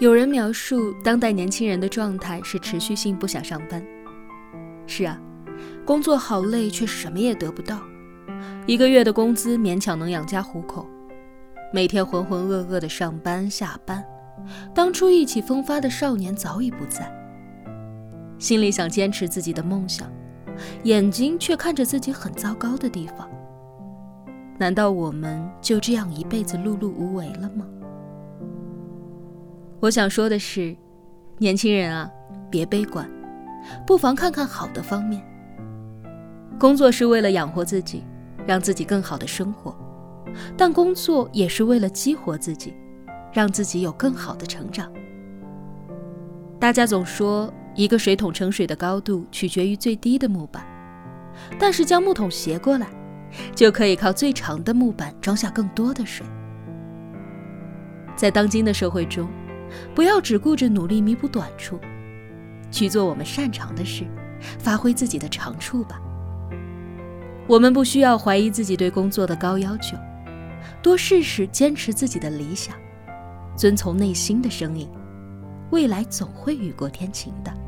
有人描述当代年轻人的状态是持续性不想上班。是啊，工作好累，却什么也得不到，一个月的工资勉强能养家糊口，每天浑浑噩噩的上班下班，当初意气风发的少年早已不在。心里想坚持自己的梦想，眼睛却看着自己很糟糕的地方。难道我们就这样一辈子碌碌无为了吗？我想说的是，年轻人啊，别悲观，不妨看看好的方面。工作是为了养活自己，让自己更好的生活，但工作也是为了激活自己，让自己有更好的成长。大家总说，一个水桶盛水的高度取决于最低的木板，但是将木桶斜过来。就可以靠最长的木板装下更多的水。在当今的社会中，不要只顾着努力弥补短处，去做我们擅长的事，发挥自己的长处吧。我们不需要怀疑自己对工作的高要求，多试试坚持自己的理想，遵从内心的声音，未来总会雨过天晴的。